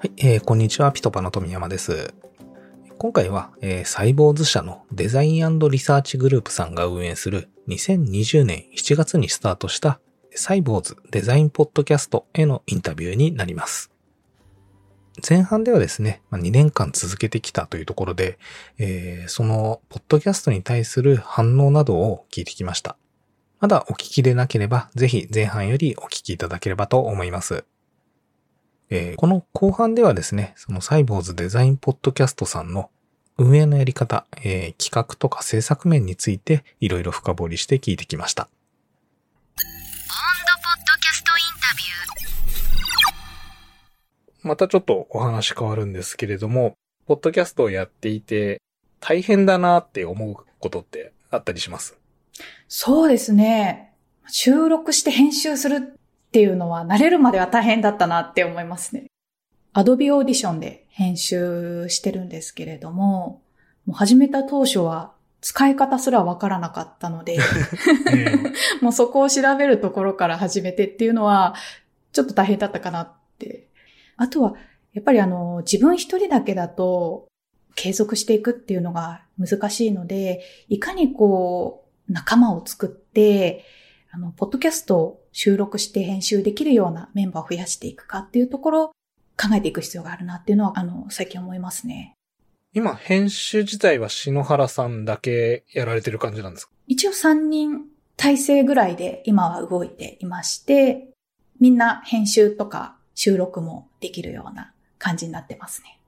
はい、えーこんにちは、ピトパの富山です。今回は、えーサイボーズ社のデザインリサーチグループさんが運営する2020年7月にスタートしたサイボーズデザインポッドキャストへのインタビューになります。前半ではですね、まあ2年間続けてきたというところで、えーそのポッドキャストに対する反応などを聞いてきました。まだお聞きでなければ、ぜひ前半よりお聞きいただければと思います。えーこの後半ではですね、そのサイボーズデザインポッドキャストさんの運営のやり方、えー企画とか制作面についていろいろ深掘りして聞いてきました。またちょっとお話変わるんですけれども、ポッドキャストをやっていて大変だなって思うことってあったりします？そうですね。収録して編集するっていうのは慣れるまでは大変だったなって思いますね。Adobe Audition で編集してるんですけれども、もう始めた当初は使い方すらわからなかったので、もうそこを調べるところから始めてっていうのは、ちょっと大変だったかなって。あとは、やっぱりあの、自分一人だけだと、継続していくっていうのが難しいので、いかにこう、仲間を作って、あの、ポッドキャストを収録して編集できるようなメンバーを増やしていくかっていうところを考えていく必要があるなっていうのは、あの、最近思いますね。今、編集自体は篠原さんだけやられてる感じなんですか？一応3人体制ぐらいで今は動いていまして、みんな編集とか収録もできるような感じになってますね。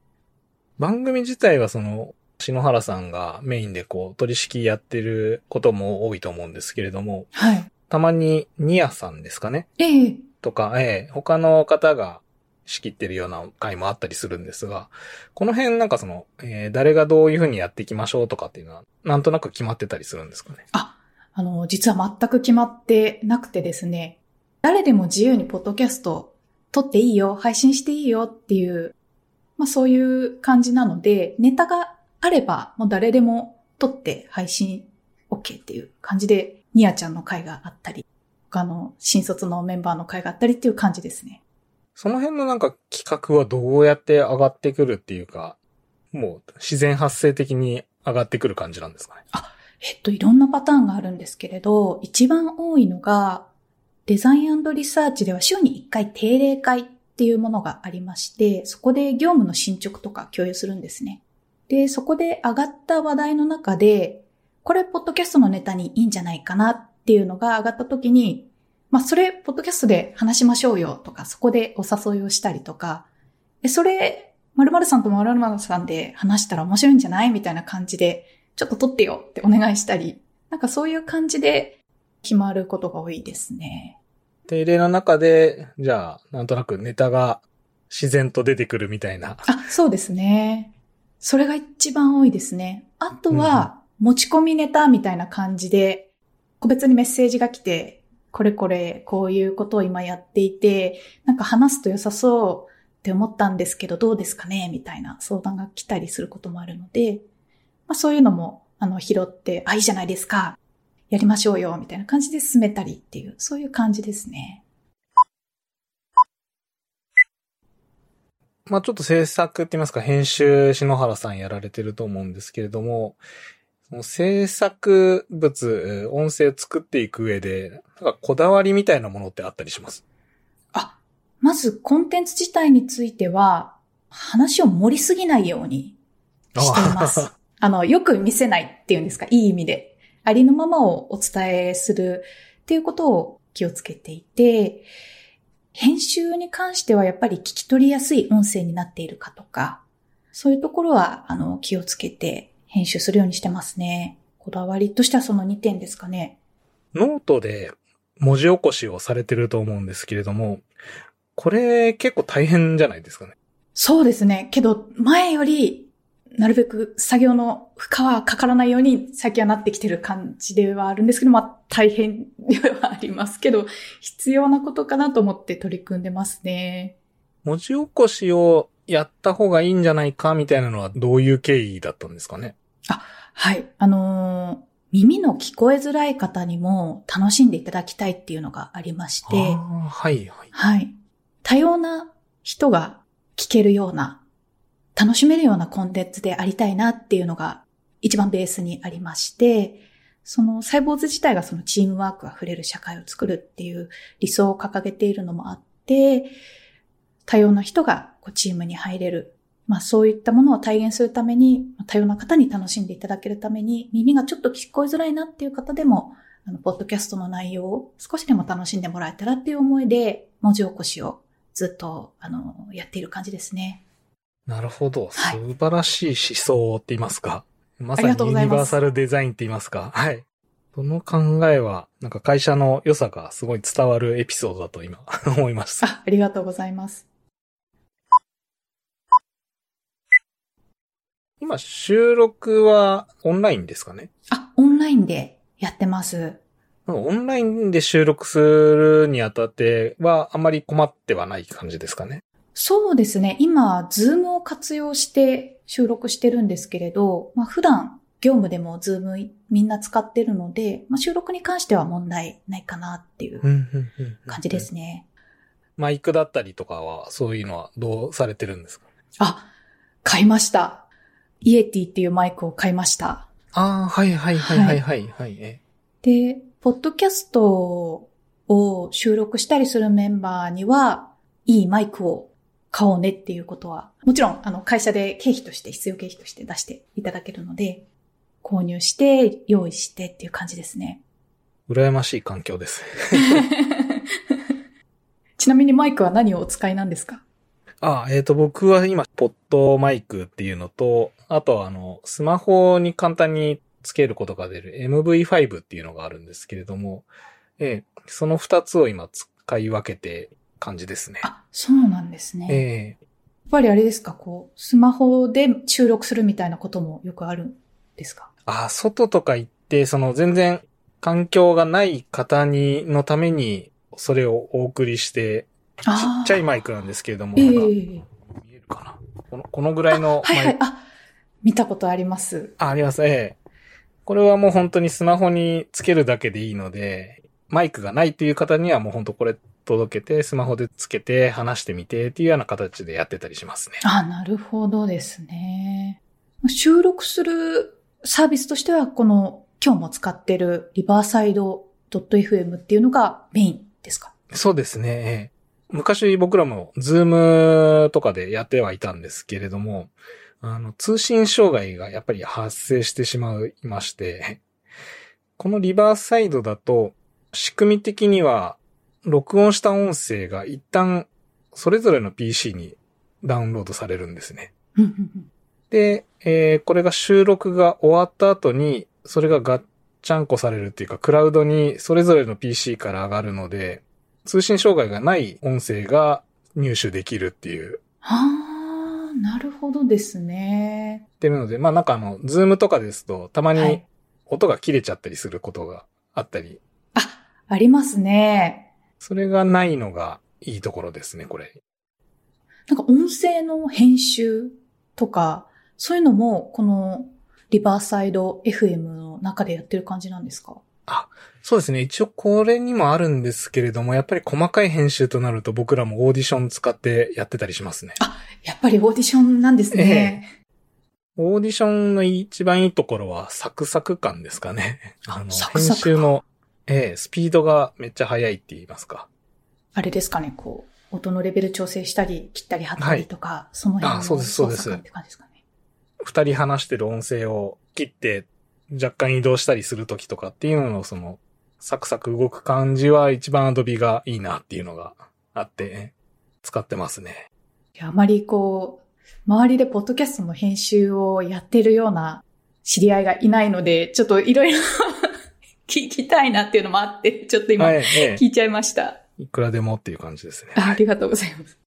番組自体はその、篠原さんがメインでこう、取り仕やってることも多いと思うんですけれども、はい。たまにニアさんですかね？ええ。とか、ええ、他の方が仕切ってるような回もあったりするんですが、この辺なんかその、えー誰がどういうふうにやっていきましょうとかっていうのは、なんとなく決まってたりするんですかね？あの、実は全く決まってなくてですね、誰でも自由にポッドキャスト撮っていいよ、配信していいよっていう、まあそういう感じなので、ネタがあればもう誰でも撮って配信 OK っていう感じで、ニアちゃんの回があったり、他の新卒のメンバーの回があったりっていう感じですね。その辺のなんか企画はどうやって上がってくるっていうか、もう自然発生的に上がってくる感じなんですかね？えっと、いろんなパターンがあるんですけれど、一番多いのが、デザインリサーチでは週に1回定例会っていうものがありまして、そこで業務の進捗とか共有するんですね。で、そこで上がった話題の中で、これ、ポッドキャストのネタにいいんじゃないかなっていうのが上がった時に、まあ、それ、ポッドキャストで話しましょうよとか、そこでお誘いをしたりとか、え、それ、〇〇さんと〇〇さんで話したら面白いんじゃないみたいな感じで、ちょっと撮ってよってお願いしたり、なんかそういう感じで決まることが多いですね。定例の中で、じゃあ、なんとなくネタが自然と出てくるみたいな。あ、そうですね。それが一番多いですね。あとは、持ち込みネタみたいな感じで、個別にメッセージが来て、これこれ、こういうことを今やっていて、なんか話すと良さそうって思ったんですけど、どうですかね？みたいな相談が来たりすることもあるので、まあそういうのも、あの、拾って、あ、いいじゃないですか。やりましょうよ、みたいな感じで進めたりっていう、そういう感じですね。まあちょっと制作って言いますか、編集篠原さんやられてると思うんですけれども、その制作物、音声を作っていく上で、なんかこだわりみたいなものってあったりします？あ、まずコンテンツ自体については、話を盛りすぎないようにしています。あの、よく見せないっていうんですか、いい意味で。ありのままをお伝えするっていうことを気をつけていて、編集に関してはやっぱり聞き取りやすい音声になっているかとか、そういうところは、あの、気をつけて編集するようにしてますね。こだわりとしてはその2点ですかね。ノートで文字起こしをされてると思うんですけれども、これ結構大変じゃないですかね。そうですね。けど、前より、なるべく作業の負荷はかからないように最近はなってきてる感じではあるんですけど、まあ大変ではありますけど、必要なことかなと思って取り組んでますね。文字起こしをやった方がいいんじゃないかみたいなのはどういう経緯だったんですかね。はい。あのー耳の聞こえづらい方にも楽しんでいただきたいっていうのがありまして、はいはい。はい。多様な人が聞けるような、楽しめるようなコンテンツでありたいなっていうのが一番ベースにありまして、そのサイボーズ自体がそのチームワークが触れる社会を作るっていう理想を掲げているのもあって、多様な人がこうチームに入れる。まあそういったものを体現するために、多様な方に楽しんでいただけるために、耳がちょっと聞こえづらいなっていう方でも、あの、ポッドキャストの内容を少しでも楽しんでもらえたらっていう思いで、文字起こしをずっと、あの、やっている感じですね。なるほど。はい素晴らしい思想って言いますか。まさにユニバーサルデザインって言いますか。はい。その考えは、なんか会社の良さがすごい伝わるエピソードだと今 思いました。あ、ありがとうございます。今収録はオンラインですかね？あ、オンラインでやってます。オンラインで収録するにあたってはあまり困ってはない感じですかね？そうですね。今、 Zoom を活用して収録してるんですけれど、まあ普段業務でも Zoom みんな使ってるので、まあ収録に関しては問題ないかなっていう感じですね。マイクだったりとかは、そういうのはどうされてるんですか？あ、買いました。イエティっていうマイクを買いました。ああ、はいはいはいはいはい、はい、えで、ポッドキャストを収録したりするメンバーには、いいマイクを買おうねっていうことは、もちろん、あの、会社で経費として、必要経費として出していただけるので、購入して、用意してっていう感じですね。羨ましい環境です。ちなみにマイクは何をお使いなんですか？あえっ、と、僕は今、 PodMic っていうのと、あとはあの、スマホに簡単につけることが出る MV5 っていうのがあるんですけれども、ええその二つを今使い分けて感じですね。あ、そうなんですね。ええやっぱりあれですか、こう、スマホで収録するみたいなこともよくあるんですか？あ、外とか行って、その全然環境がない方に、のために、それをお送りして、ちっちゃいマイクなんですけれども、ええなんか見えるかな？このこのぐらいのマイクはいはい、あ、見たことあります。あ、あります。ええ。これはもう本当にスマホにつけるだけでいいので、マイクがないっていう方にはもう本当これ届けて、スマホでつけて話してみてっていうような形でやってたりしますね。あ、なるほどですね。収録するサービスとしては、この今日も使ってるリバーサイド .fm っていうのがメインですか？そうですね。昔僕らもズームとかでやってはいたんですけれども、あの、通信障害がやっぱり発生してしまいまして、このリバーサイドだと、仕組み的には、録音した音声が一旦、それぞれの PC にダウンロードされるんですね。で、えーこれが収録が終わった後に、それがガッチャンコされるっていうか、クラウドにそれぞれの PC から上がるので、通信障害がない音声が入手できるっていう、はあ、なるほどですね。ってるので、まあなんかあの、ズームとかですと、たまにはい音が切れちゃったりすることがあったり、あ、ありますね。それがないのがいいところですね、これ。なんか音声の編集とか、そういうのも、このリバーサイド FM の中でやってる感じなんですか？そうですね。一応これにもあるんですけれども、やっぱり細かい編集となると僕らもオーディション使ってやってたりしますね。やっぱりオーディションなんですね。オーディションの一番いいところはサクサク感ですかね。あの、サクサク感編集の、ええスピードがめっちゃ速いって言いますか。あれですかね、こう、音のレベル調整したり、切ったり貼ったりとか、その辺のあそうですそうです操作感って感じですかね。二人話してる音声を切って若干移動したりするときとかっていうののその、サクサク動く感じは一番アドビがいいなっていうのがあって、使ってますね。あまりこう、周りでポッドキャストの編集をやってるような知り合いがいないので、ちょっといろいろ 聞きたいなっていうのもあって、ちょっと今はい、ええ聞いちゃいました。いくらでもっていう感じですね。あありがとうございます。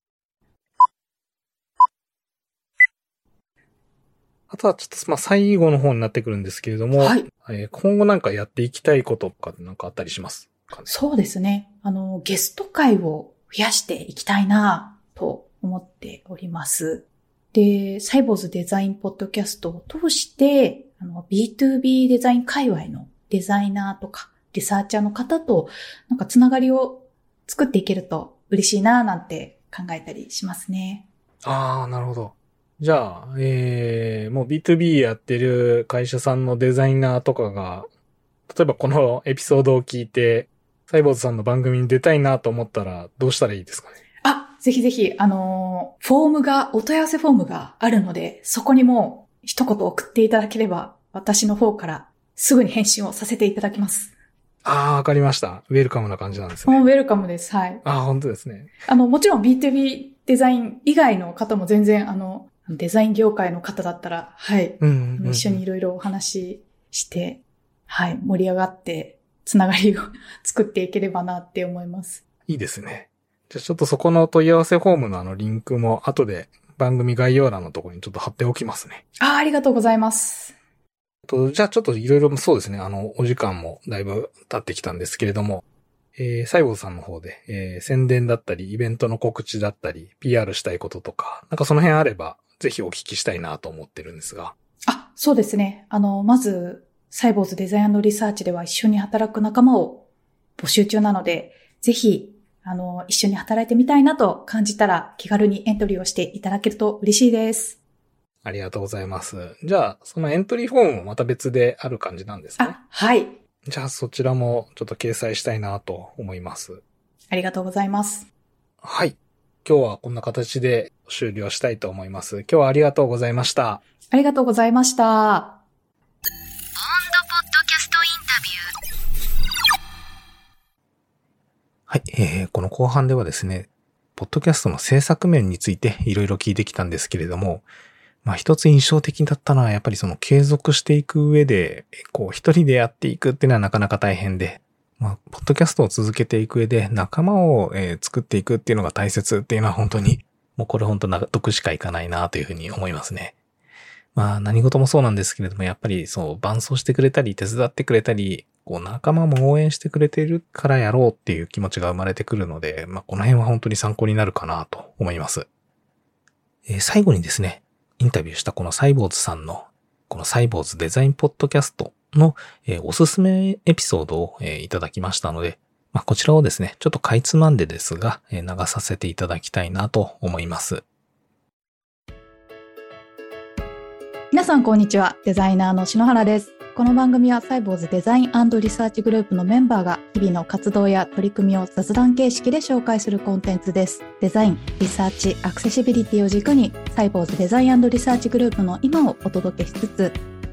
あとはちょっと、まあ、最後の方になってくるんですけれども、はい。えー今後なんかやっていきたいこととかなんかあったりします？かねそうですね。あの、ゲスト会を増やしていきたいなと思っております。で、サイボーズデザインポッドキャストを通して、あの、B2B デザイン界隈のデザイナーとか、リサーチャーの方と、なんかつながりを作っていけると嬉しいななんて考えたりしますね。ああ、なるほど。じゃあ、えー、もう B2B やってる会社さんのデザイナーとかが、例えばこのエピソードを聞いて、サイボーズさんの番組に出たいなと思ったらどうしたらいいですかね？あ、ぜひぜひ、あのー、フォームが、お問い合わせフォームがあるので、そこにも一言送っていただければ、私の方からすぐに返信をさせていただきます。ああ、わかりました。ウェルカムな感じなんですね。もうウェルカムです。はい。ああ、本当ですね。あの、もちろん B2B デザイン以外の方も全然、あの、デザイン業界の方だったら、はい。うんうんうん、一緒にいろいろお話しして、はい。盛り上がって、つながりを 作っていければなって思います。いいですね。じゃあちょっとそこの問い合わせフォームのあのリンクも後で番組概要欄のところにちょっと貼っておきますね。ああ、ありがとうございます。とじゃあちょっといろいろそうですね。あの、お時間もだいぶ経ってきたんですけれども、えー、サイボーズさんの方で、えー、宣伝だったり、イベントの告知だったり、PR したいこととか、なんかその辺あれば、ぜひお聞きしたいなと思ってるんですが。あ、そうですね。あの、まず、サイボーズデザインリサーチでは一緒に働く仲間を募集中なので、ぜひ、あの、一緒に働いてみたいなと感じたら気軽にエントリーをしていただけると嬉しいです。ありがとうございます。じゃあ、そのエントリーフォームもまた別である感じなんですね。あ、はい。じゃあそちらもちょっと掲載したいなと思います。ありがとうございます。はい。今日はこんな形で終了したいと思います。今日はありがとうございました。ありがとうございました。ポッドキャストインタビュー。はい、えー、この後半ではですね、ポッドキャストの制作面についていろいろ聞いてきたんですけれども、まあ一つ印象的だったのはやっぱりその継続していく上で、こう一人でやっていくっていうのはなかなか大変で、まあ、ポッドキャストを続けていく上で仲間を、えー作っていくっていうのが大切っていうのは本当に、もうこれ本当納得しかいかないなというふうに思いますね。まあ何事もそうなんですけれども、やっぱりそう伴走してくれたり手伝ってくれたり、こう仲間も応援してくれてるからやろうっていう気持ちが生まれてくるので、まあこの辺は本当に参考になるかなと思います。えー最後にですね、インタビューしたこのサイボウズさんの、このサイボウズデザインポッドキャストの、えーおすすめエピソードを、えーいただきましたので、まあ、こちらをですね、ちょっとかいつまんでですが、流させていただきたいなと思います。皆さんこんにちは。デザイナーの篠原です。この番組はサイボウズデザインリサーチグループのメンバーが日々の活動や取り組みを雑談形式で紹介するコンテンツです。デザイン、リサーチ、アクセシビリティを軸にサイボウズデザインリサーチグループの今をお届けしつつ、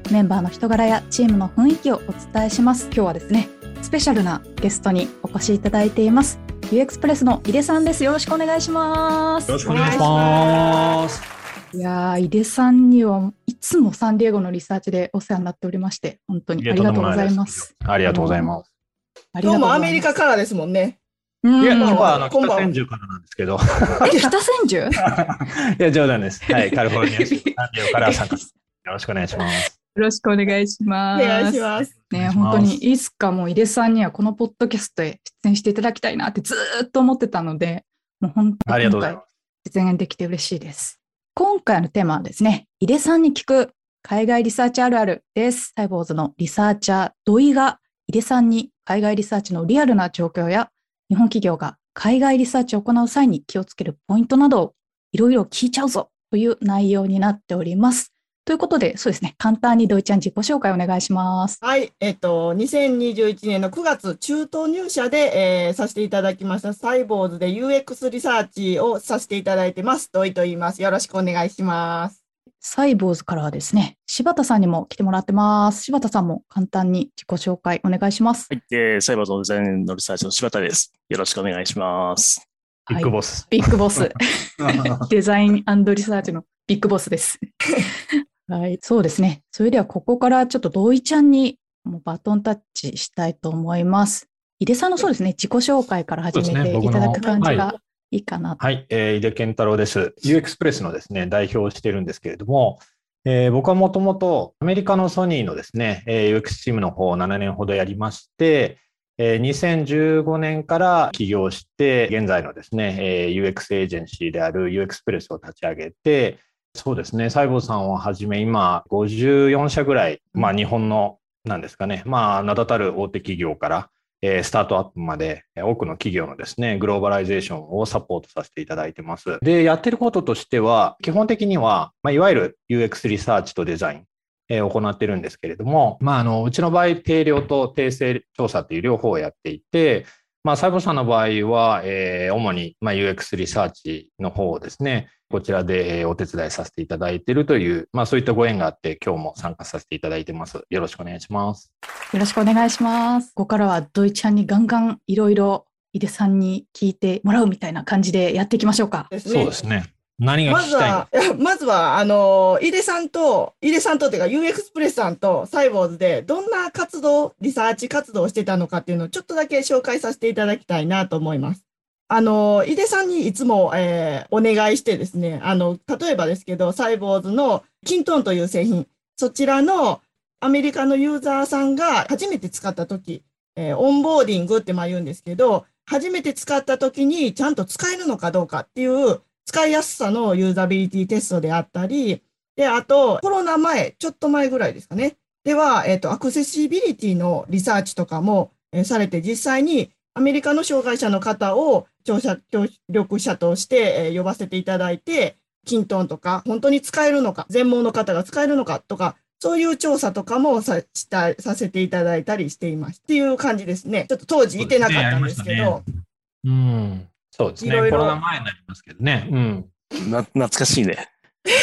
メンバーの人柄やチームの雰囲気をお伝えします。今日はですね、スペシャルなゲストにお越しいただいています。UX プレスの井出さんです。よろしくお願いします。よろしくお願いします。いやー、井出さんにはいつもサンディエゴのリサーチでお世話になっておりまして、本当にありがとうございます。ありがとうございます。ありがとうございます今日もアメリカからですもんね。うん、いや、い今日はあの北千住からなんですけど、え、北千住？いや、冗談です。はい、カリフォルニア州サンディオから参加しよろしくお願いします。よろしくお願いしおます。願いします。ね、お願いします本当にいつかもう井出さんにはこのポッドキャストへ出演していただきたいなってずーっと思ってたので、もう本当ありに今回がとうございます。実現できて嬉しいです。今回のテーマはですね、井出さんに聞く海外リサーチあるあるです。サイボーズのリサーチャー土井が井出さんに海外リサーチのリアルな状況や日本企業が海外リサーチを行う際に気をつけるポイントなどをいろいろ聞いちゃうぞという内容になっております。ということで、そうですね、簡単に土井ちゃん自己紹介お願いします。はい、えっと、2021年の9月、中東入社で、えーさせていただきました、サイボーズで UX リサーチをさせていただいてます。土井と言います。よろしくお願いします。サイボーズからはですね、柴田さんにも来てもらってます。柴田さんも簡単に自己紹介お願いします。はい、えー、サイバーズのデザインのリサーチの柴田です。よろしくお願いします。ビッグボス。ビッグボス。デザインリサーチのビッグボスです。はい、そうですね。それではここからちょっと土井ちゃんにもうバトンタッチしたいと思います。井出さんのそうですね、自己紹介から始めていただく感じがはいいかな。はい、えー井出健太郎です。UX プレスのですね、代表をしているんですけれども、えー僕はもともとアメリカのソニーのですね、えー UX チームの方を7年ほどやりまして、えー2015年から起業して、現在のですね、えー UX エージェンシーである UX プレスを立ち上げて、そうですね、サイボウズさんをはじめ、今、54社ぐらい、まあ、日本の、なんですかね、まあ、名だたる大手企業から、えースタートアップまでえー多くの企業のですね、グローバライゼーションをサポートさせていただいてます。で、やってることとしては、基本的には、まあ、いわゆる UX リサーチとデザイン、えー行ってるんですけれども、まあ、あの、うちの場合、定量と定性調査っていう両方をやっていて、まあ、細胞さんの場合は、えー主に、まあ、UX リサーチの方をですね、こちらでえーお手伝いさせていただいているという、まあ、そういったご縁があって、今日も参加させていただいてます。よろしくお願いします。よろしくお願いします。ここからはドイちゃんにガンガンいろいろ井出さんに聞いてもらうみたいな感じでやっていきましょうか。そうですね。何がまずは、まずは、あの、井出さんと、井出さんとっていうか、U エクスプレスさんとサイボウズで、どんな活動、リサーチ活動をしてたのかっていうのを、ちょっとだけ紹介させていただきたいなと思います。あの、井出さんにいつも、えーお願いしてですね、あの、例えばですけど、サイボウズの kintone という製品、そちらのアメリカのユーザーさんが初めて使ったとき、えーオンボーディングってまあ言うんですけど、初めて使ったときにちゃんと使えるのかどうかっていう使いやすさのユーザビリティテストであったり、で、あと、コロナ前、ちょっと前ぐらいですかね。では、えっ、と、アクセシビリティのリサーチとかも、えーされて、実際にアメリカの障害者の方を聴者、協力者として、えー呼ばせていただいて、キントンとか、本当に使えるのか、全盲の方が使えるのかとか、そういう調査とかもさしたさせていただいたりしています。っていう感じですね。ちょっと当時いてなかったんですけど、うん。そうですね。いろいろコロナ前になりますけどね。うん。な懐かしいね。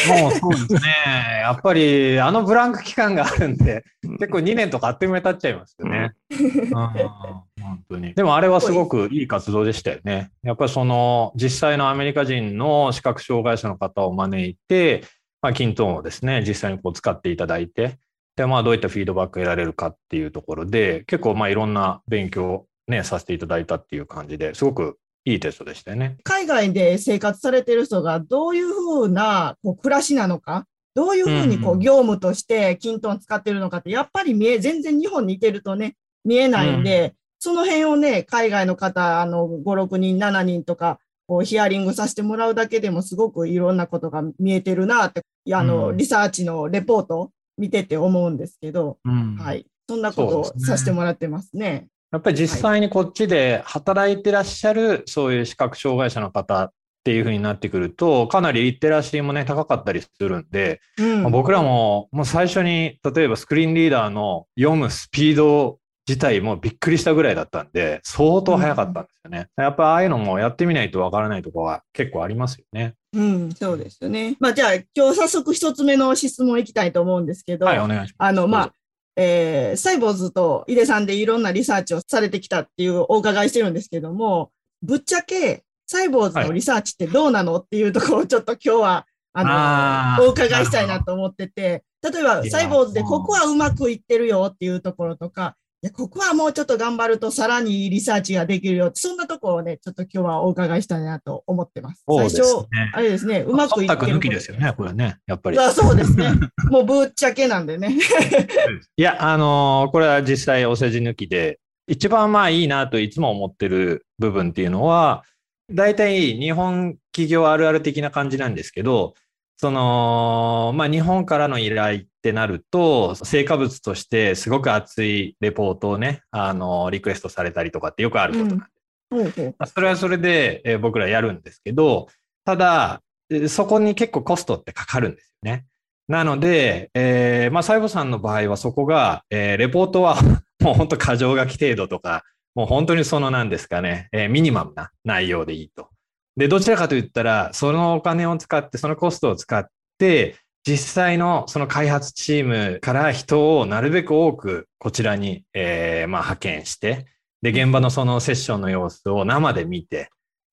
もうそうですね。やっぱり、あのブランク期間があるんで、結構2年とかあっという間に経っちゃいますよね。うん、本当に。でもあれはすごくいい活動でしたよね。やっぱりその、実際のアメリカ人の視覚障害者の方を招いて、まあ、キントーンをですね、実際にこう使っていただいて、で、まあ、どういったフィードバックを得られるかっていうところで、結構、まあ、いろんな勉強をね、させていただいたっていう感じで、すごくいいテストでしたよね。海外で生活されてる人がどういうふうなこう暮らしなのか、どういうふうにこうんううん業務としてキントン使ってるのかって、やっぱり見え、全然日本にいてるとね、見えないんで、その辺をね、海外の方、あの、5、6人、7人とか、こうヒアリングさせてもらうだけでもすごくいろんなことが見えてるなって、あの、うんリサーチのレポート見てて思うんですけど、うんはい。そんなことをさせてもらってますね。やっぱり実際にこっちで働いてらっしゃる、そういう視覚障害者の方っていう風になってくると、かなりリテラシーもね、高かったりするんで、うん。まあ僕らももう最初に、例えばスクリーンリーダーの読むスピード自体もびっくりしたぐらいだったんで、相当早かったんですよね。やっぱああいうのもやってみないとわからないところは結構ありますよね。うん、そうですよね。まあ、じゃあ、今日早速一つ目の質問いきたいと思うんですけど、はい、お願いします。あの、まあ、えー、サイボーズと井出さんでいろんなリサーチをされてきたっていうお伺いしてるんですけども、ぶっちゃけ、サイボーズのリサーチってどうなのっていうところをちょっと今日は、あの、お伺いしたいなと思ってて、例えば、サイボーズでここはう。まくいってるよっていうところとか、いや、ここはもうちょっと頑張るとさらにいいリサーチができるよ。そんなところをね、ちょっと今日はお伺いしたいなと思ってます。そうです最初、ね。あれですね、うまくいってる。抜きですよね、これね、やっぱり。あそうですね。もうぶっちゃけなんでね。いや、あのーこれは実際お世辞抜きで、一番まあいいなといつも思ってる部分っていうのは、大体日本企業あるある的な感じなんですけど、その、まあ日本からの依頼ってなると、成果物としてすごく熱いレポートをね、あのーリクエストされたりとかってよくあることなんでほうほうまあそれはそれで、えー僕らやるんですけど、ただ、えーそこに結構コストってかかるんですよね。なので、えーまあ、サイボさんの場合はそこが、えーレポートは もう本当過剰書き程度とか、もう本当にそのなんですかね、えーミニマムな内容でいいと。で、どちらかといったら、そのお金を使って、そのコストを使って、実際のその開発チームから人をなるべく多くこちらに、えーまあ、派遣して、で、現場のそのセッションの様子を生で見て、やっ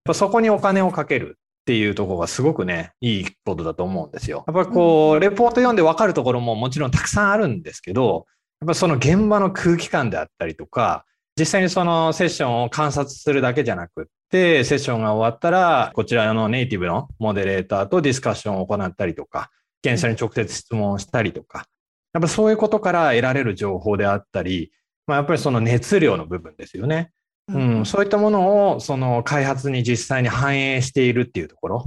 ぱそこにお金をかけるっていうところがすごくね、いいことだと思うんですよ。やっぱりこう、レポート読んで分かるところももちろんたくさんあるんですけど、やっぱその現場の空気感であったりとか、実際にそのセッションを観察するだけじゃなくって、セッションが終わったら、こちらのネイティブのモデレーターとディスカッションを行ったりとか、検査に直接質問をしたりとか、やっぱそういうことから得られる情報であったり、まあ、やっぱりその熱量の部分ですよね。うん、そういったものをその開発に実際に反映しているっていうところ、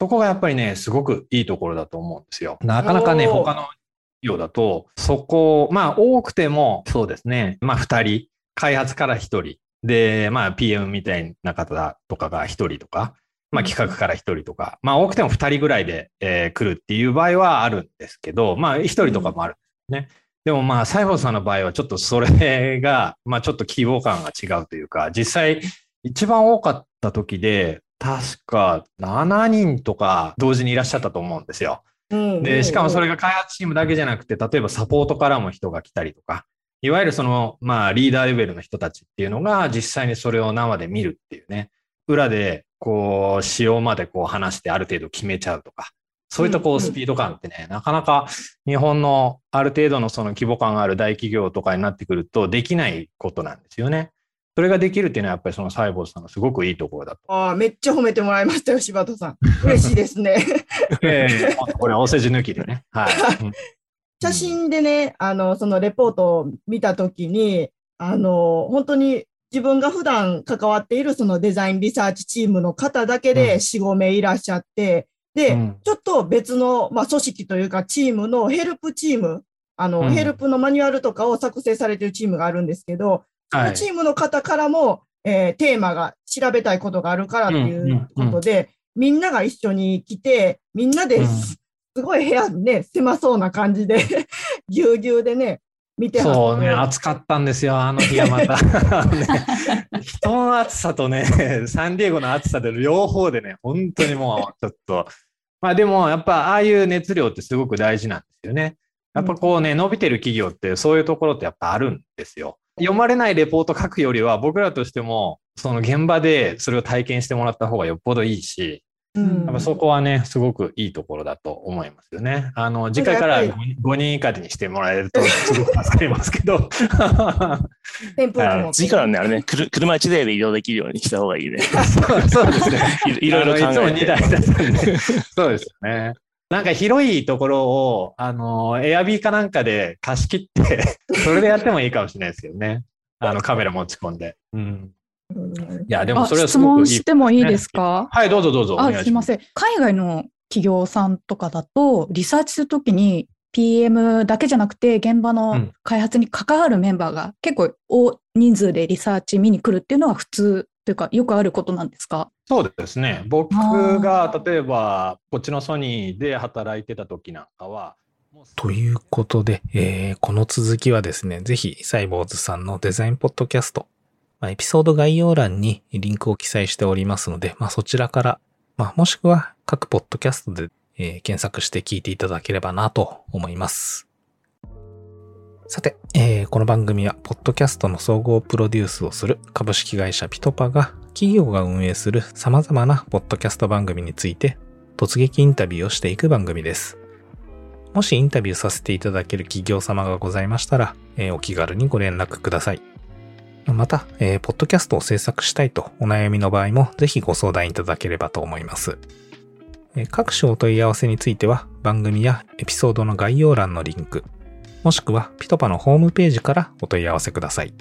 そこがやっぱりね、すごくいいところだと思うんですよ。なかなかね、他の企業だと、そこ、まあ多くてもそうですね、まあ2人、開発から1人で、まあ PM みたいな方とかが1人とか、まあ企画から1人とか、まあ多くても2人ぐらいで、えー来るっていう場合はあるんですけど、まあ1人とかもあるんですね。でもまあ、西郷さんの場合はちょっとそれが、まあちょっと規模感が違うというか、実際一番多かった時で、確か7人とか同時にいらっしゃったと思うんですよ。うんで、しかもそれが、が開発チームだけじゃなくて、例えばサポートからも人が来たりとか、いわゆるその、まあリーダーレベルの人たちっていうのが実際にそれを生で見るっていうね、裏でこう、仕様までこう話してある程度決めちゃうとか、そういったこうスピード感ってね、なかなか日本のある程度のその規模感がある大企業とかになってくるとできないことなんですよね。それができるっていうのはやっぱりそのサイボーズさんのすごくいいところだと。ああ、めっちゃ褒めてもらいましたよ、柴田さん。嬉しいですね。ええこれお世辞抜きでね。はい。うん写真でね、あの、そのレポートを見たときに、あの、本当に自分が普段関わっているそのデザインリサーチチームの方だけうん。で4、5名いらっしゃって、で、うん。ちょっと別の、まあ、組織というかチームのヘルプチーム、あの、うん。ヘルプのマニュアルとかを作成されているチームがあるんですけど、そはい。のチームの方からも、えーテーマが調べたいことがあるからっていうことで、みんなが一緒に来て、みんなでうんすすごい部屋ね、狭そうな感じで、ぎゅうぎゅうでね、見てそうね、暑かったんですよ、あの日はまた。ね人の暑さとね、サンディエゴの暑さで両方でね、本当にもうちょっと。まあでも、やっぱああいう熱量ってすごく大事なんですよね。やっぱこうね、伸びてる企業ってそういうところってやっぱあるんですよ。読まれないレポート書くよりは、僕らとしても、その現場でそれを体験してもらった方がよっぽどいいし、うんやっぱそこはね、すごくいいところだと思いますよね。あの、次回からやっぱ 5, 人以下にしてもらえるとすごく助かりますけど。次からね、あれね、くる車1台で移動できるようにした方がいいね。そうそうですね。い いろいろ考あのいつも2えて。台出すんで。そうですよね。なんか広いところを、あの、エアビーかなんかで貸し切って、それでやってもいいかもしれないですけどね。あの、カメラ持ち込んで。うん。いや、でもあそれはす質問ごくいい。してもいいですか？はい、どうぞどうぞ。あ、すいません。ん。海外の企業さんとかだと、リサーチするときに PM だけじゃなくて、現場うのん開発に関わるメンバーが結構大人数でリサーチ見に来るっていうのは普通というか、よくあることなんですか？そうですね。僕が例えば、こっちのソニーで働いてた時なんかは、ということで、えーこの続きはですね、ぜひ、サイボーズさんのデザインポッドキャスト、まあ、エピソード概要欄にリンクを記載しておりますので、まあ、そちらから、まあ、もしくは各ポッドキャストで、えー検索して聞いていただければなと思います。さて、えーこの番組は、ポッドキャストの総合プロデュースをする株式会社ピトパが、企業が運営する様々なポッドキャスト番組について、突撃インタビューをしていく番組です。もしインタビューさせていただける企業様がございましたら、えーお気軽にご連絡ください。また、えーポッドキャストを制作したいとお悩みの場合もぜひご相談いただければと思います。各種お問い合わせについては番組やエピソードの概要欄のリンク、もしくはピトパのホームページからお問い合わせください。